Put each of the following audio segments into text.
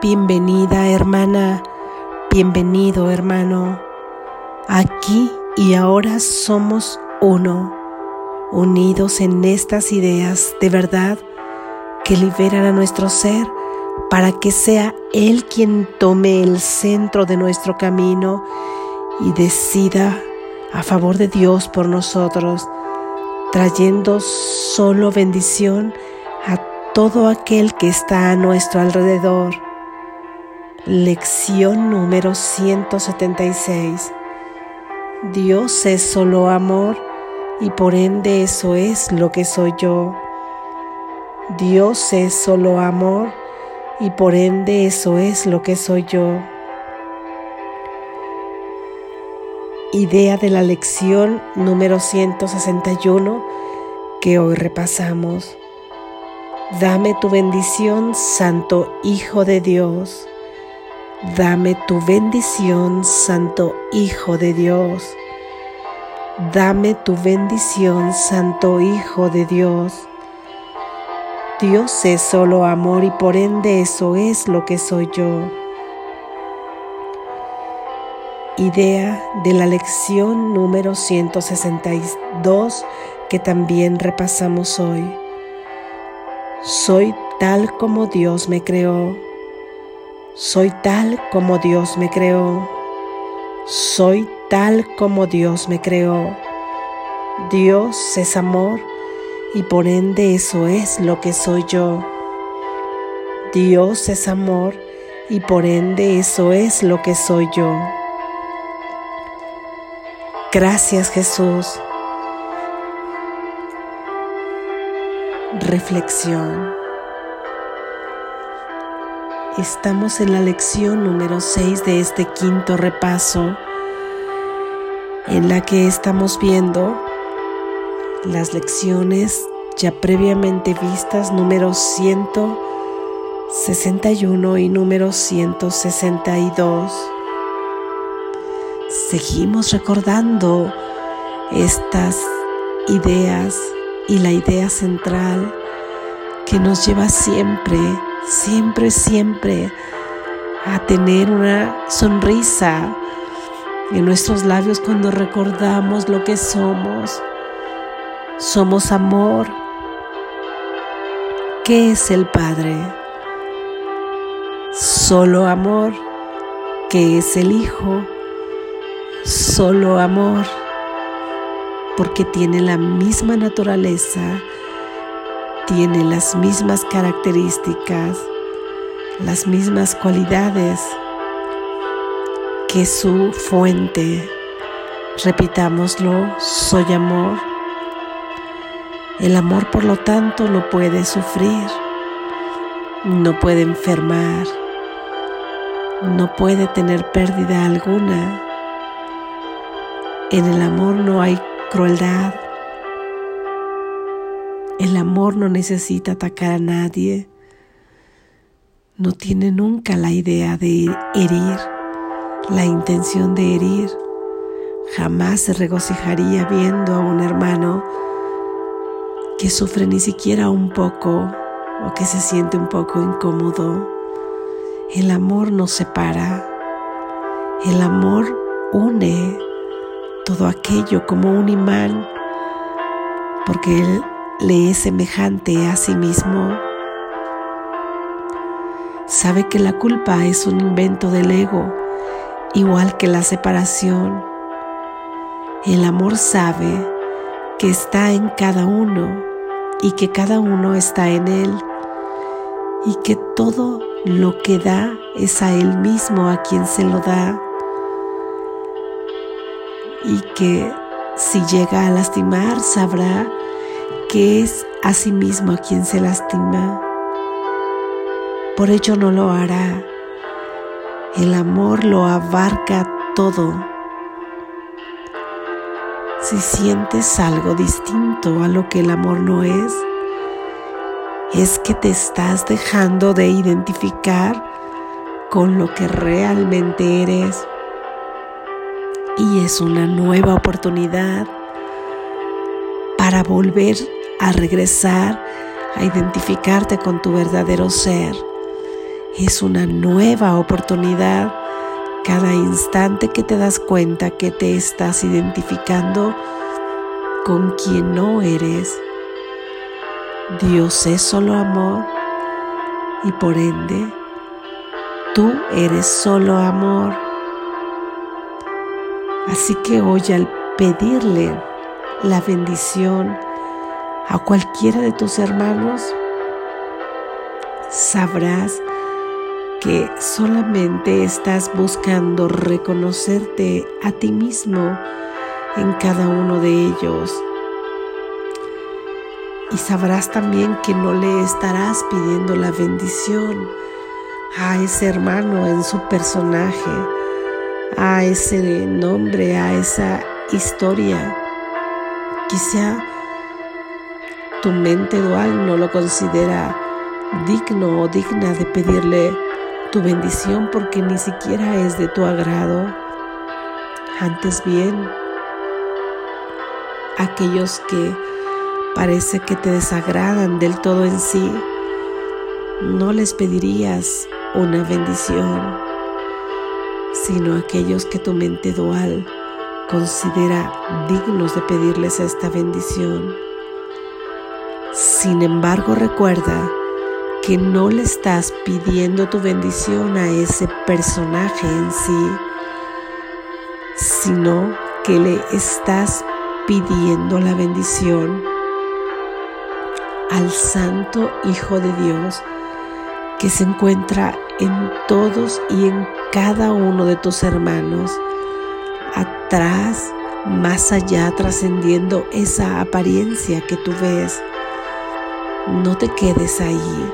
Bienvenida hermana, bienvenido hermano. Aquí y ahora somos uno, unidos en estas ideas de verdad que liberan a nuestro ser para que sea Él quien tome el centro de nuestro camino y decida a favor de Dios por nosotros, trayendo solo bendición a todo aquel que está a nuestro alrededor. Lección número 176. Dios es solo amor y por ende eso es lo que soy yo. Dios es solo amor y por ende eso es lo que soy yo. Idea de la lección número 161 que hoy repasamos. Dame tu bendición, Santo Hijo de Dios. Dame tu bendición, Santo Hijo de Dios. Dame tu bendición, Santo Hijo de Dios. Dios es solo amor y por ende eso es lo que soy yo. Idea de la lección número 162 que también repasamos hoy. Soy tal como Dios me creó. Soy tal como Dios me creó. Soy tal como Dios me creó. Dios es amor y por ende eso es lo que soy yo. Dios es amor y por ende eso es lo que soy yo. Gracias Jesús. Reflexión. Estamos en la lección número 6 de este quinto repaso en la que estamos viendo las lecciones ya previamente vistas número 161 y número 162. Seguimos recordando estas ideas y la idea central que nos lleva siempre, siempre, siempre a tener una sonrisa en nuestros labios cuando recordamos lo que somos somos amor. ¿Qué es el Padre? Solo amor. ¿Qué es el Hijo? Solo amor. Porque tiene la misma naturaleza, tiene las mismas características, las mismas cualidades que su fuente. Repitámoslo, soy amor el amor, por lo tanto, no puede sufrir, no puede enfermar, no puede tener pérdida alguna. En el amor no hay crueldad. El amor no necesita atacar a nadie. No tiene nunca la idea de herir, la intención de herir. Jamás se regocijaría viendo a un hermano que sufre ni siquiera un poco o que se siente un poco incómodo. El amor nos separa. El amor une todo aquello como un imán porque Él le es semejante a sí mismo. Sabe que la culpa es un invento del ego, igual que la separación. El amor sabe que está en cada uno y que cada uno está en Él y que todo lo que da es a Él mismo a quien se lo da y que si llega a lastimar sabrá que es a sí mismo a quien se lastima. Por ello no lo hará. El amor lo abarca todo. Si sientes algo distinto a lo que el amor no es, es que te estás dejando de identificar con lo que realmente eres. Y es una nueva oportunidad para volver a regresar a identificarte con tu verdadero ser, es una nueva oportunidad. Cada instante que te das cuenta que te estás identificando con quien no eres. Dios es solo amor y por ende tú eres solo amor. Así que hoy al pedirle la bendición a cualquiera de tus hermanos, sabrás que solamente estás buscando reconocerte a ti mismo en cada uno de ellos. Y sabrás también que no le estarás pidiendo la bendición a ese hermano en su personaje, a ese nombre, a esa historia. Quizá tu mente dual no lo considera digno o digna de pedirle tu bendición porque ni siquiera es de tu agrado. Antes bien, aquellos que parece que te desagradan del todo en sí, no les pedirías una bendición, sino aquellos que tu mente dual considera dignos de pedirles esta bendición. Sin embargo, recuerda que no le estás pidiendo tu bendición a ese personaje en sí, sino que le estás pidiendo la bendición al Santo Hijo de Dios que se encuentra en todos y en cada uno de tus hermanos, atrás, más allá, trascendiendo esa apariencia que tú ves. No te quedes ahí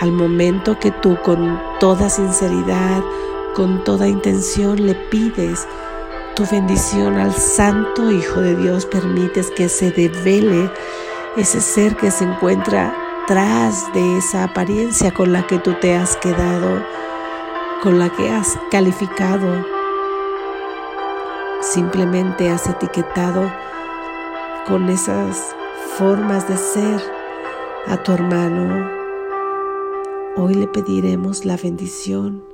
al momento que tú con toda sinceridad, con toda intención le pides tu bendición al Santo Hijo de Dios, permites que se devele ese ser que se encuentra tras de esa apariencia con la que tú te has quedado, con la que has calificado. Simplemente has etiquetado con esas formas de ser a tu hermano, Hoy le pediremos la bendición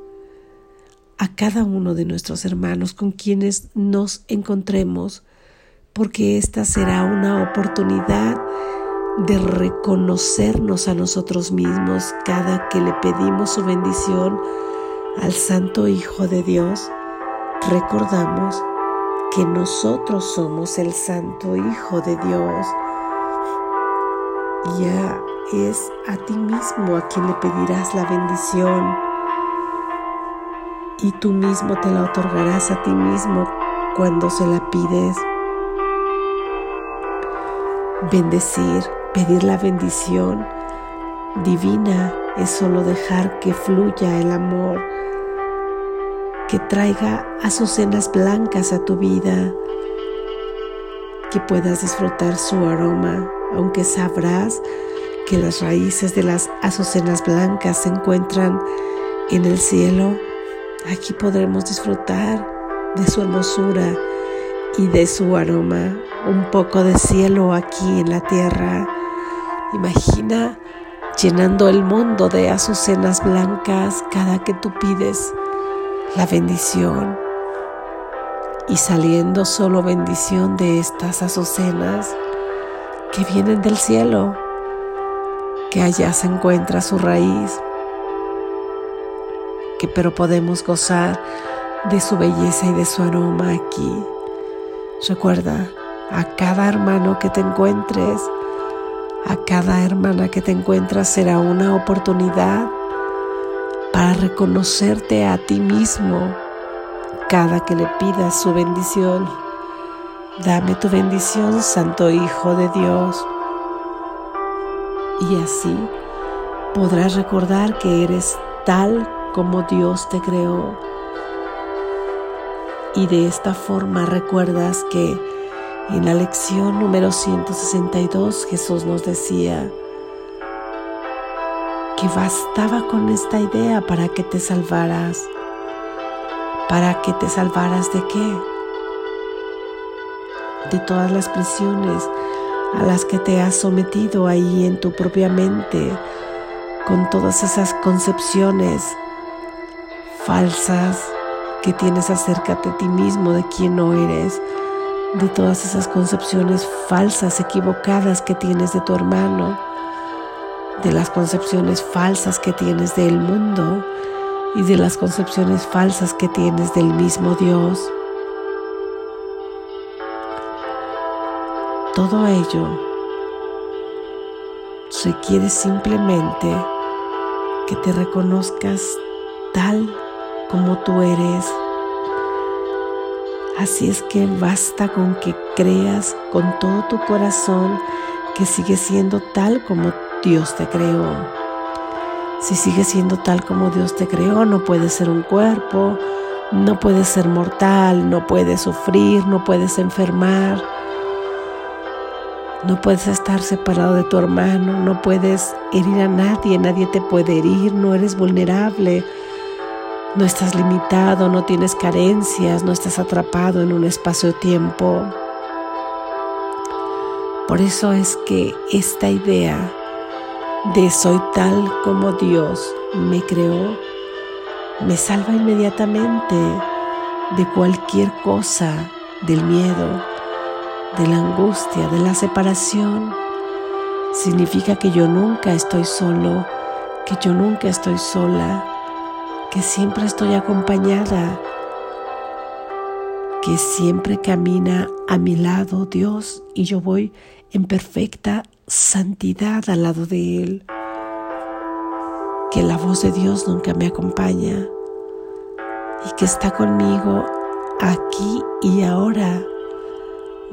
a cada uno de nuestros hermanos con quienes nos encontremos, porque esta será una oportunidad de reconocernos a nosotros mismos cada que le pedimos su bendición al Santo Hijo de Dios. Recordamos que nosotros somos el Santo Hijo de Dios. Ya es a ti mismo a quien le pedirás la bendición y tú mismo te la otorgarás a ti mismo cuando se la pides. Bendecir, pedir la bendición divina es solo dejar que fluya el amor, que traiga azucenas blancas a tu vida, que puedas disfrutar su aroma, aunque sabrás que las raíces de las azucenas blancas se encuentran en el cielo, aquí podremos disfrutar de su hermosura y de su aroma, un poco de cielo aquí en la tierra. Imagina llenando el mundo de azucenas blancas cada que tú pides la bendición y saliendo solo bendición de estas azucenas que vienen del cielo que allá se encuentra su raíz, que pero podemos gozar de su belleza y de su aroma aquí. Recuerda, a cada hermano que te encuentres, a cada hermana que te encuentras será una oportunidad para reconocerte a ti mismo cada que le pidas su bendición. Dame tu bendición, Santo Hijo de Dios y así podrás recordar que eres tal como Dios te creó. Y de esta forma recuerdas que en la lección número 162 Jesús nos decía que bastaba con esta idea para que te salvaras. ¿Para que te salvaras de qué? De todas las prisiones a las que te has sometido ahí en tu propia mente, con todas esas concepciones falsas que tienes acerca de ti mismo, de quién no eres, de todas esas concepciones falsas, equivocadas que tienes de tu hermano, de las concepciones falsas que tienes del mundo y de las concepciones falsas que tienes del mismo Dios. Todo ello requiere simplemente que te reconozcas tal como tú eres. Así es que basta con que creas con todo tu corazón que sigue siendo tal como Dios te creó. Si sigue siendo tal como Dios te creó, no puedes ser un cuerpo, no puedes ser mortal, no puedes sufrir, no puedes enfermar, no puedes estar separado de tu hermano, no puedes herir a nadie, nadie te puede herir, no eres vulnerable, no estás limitado, no tienes carencias, no estás atrapado en un espacio-tiempo. Por eso es que esta idea de soy tal como Dios me creó, me salva inmediatamente de cualquier cosa, del miedo, de la angustia, de la separación, significa que yo nunca estoy solo, que yo nunca estoy sola, que siempre estoy acompañada, que siempre camina a mi lado Dios y yo voy en perfecta santidad al lado de Él, que la voz de Dios nunca me acompaña y que está conmigo aquí y ahora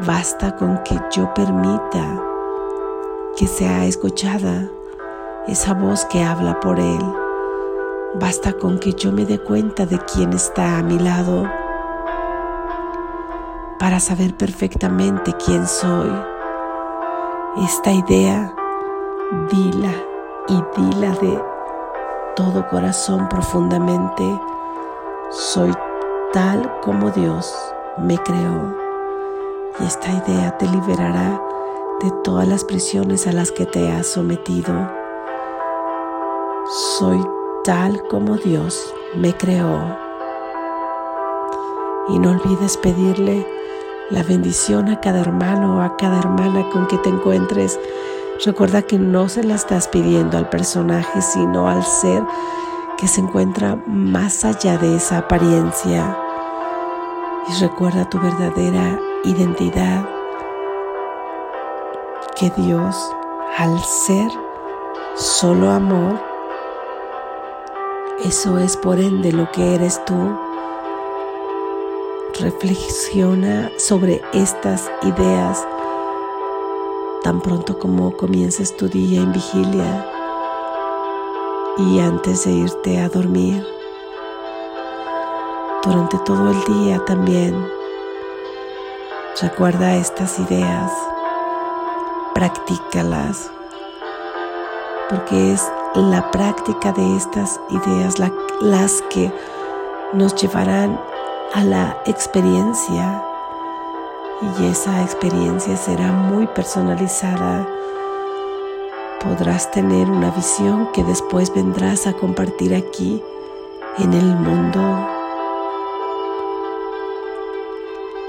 Basta con que yo permita que sea escuchada esa voz que habla por Él. Basta con que yo me dé cuenta de quién está a mi lado para saber perfectamente quién soy. Esta idea, dila y dila de todo corazón profundamente. Soy tal como Dios me creó y esta idea te liberará de todas las prisiones a las que te has sometido. Soy tal como Dios me creó. Y no olvides pedirle la bendición a cada hermano o a cada hermana con que te encuentres. Recuerda que no se la estás pidiendo al personaje, sino al ser que se encuentra más allá de esa apariencia. Y recuerda tu verdadera identidad que Dios, al ser solo amor, eso es por ende lo que eres tú. Reflexiona sobre estas ideas tan pronto como comiences tu día en vigilia y antes de irte a dormir. Durante todo el día también Recuerda estas ideas, practícalas, porque es la práctica de estas ideas las que nos llevarán a la experiencia y esa experiencia será muy personalizada. Podrás tener una visión que después vendrás a compartir aquí en el mundo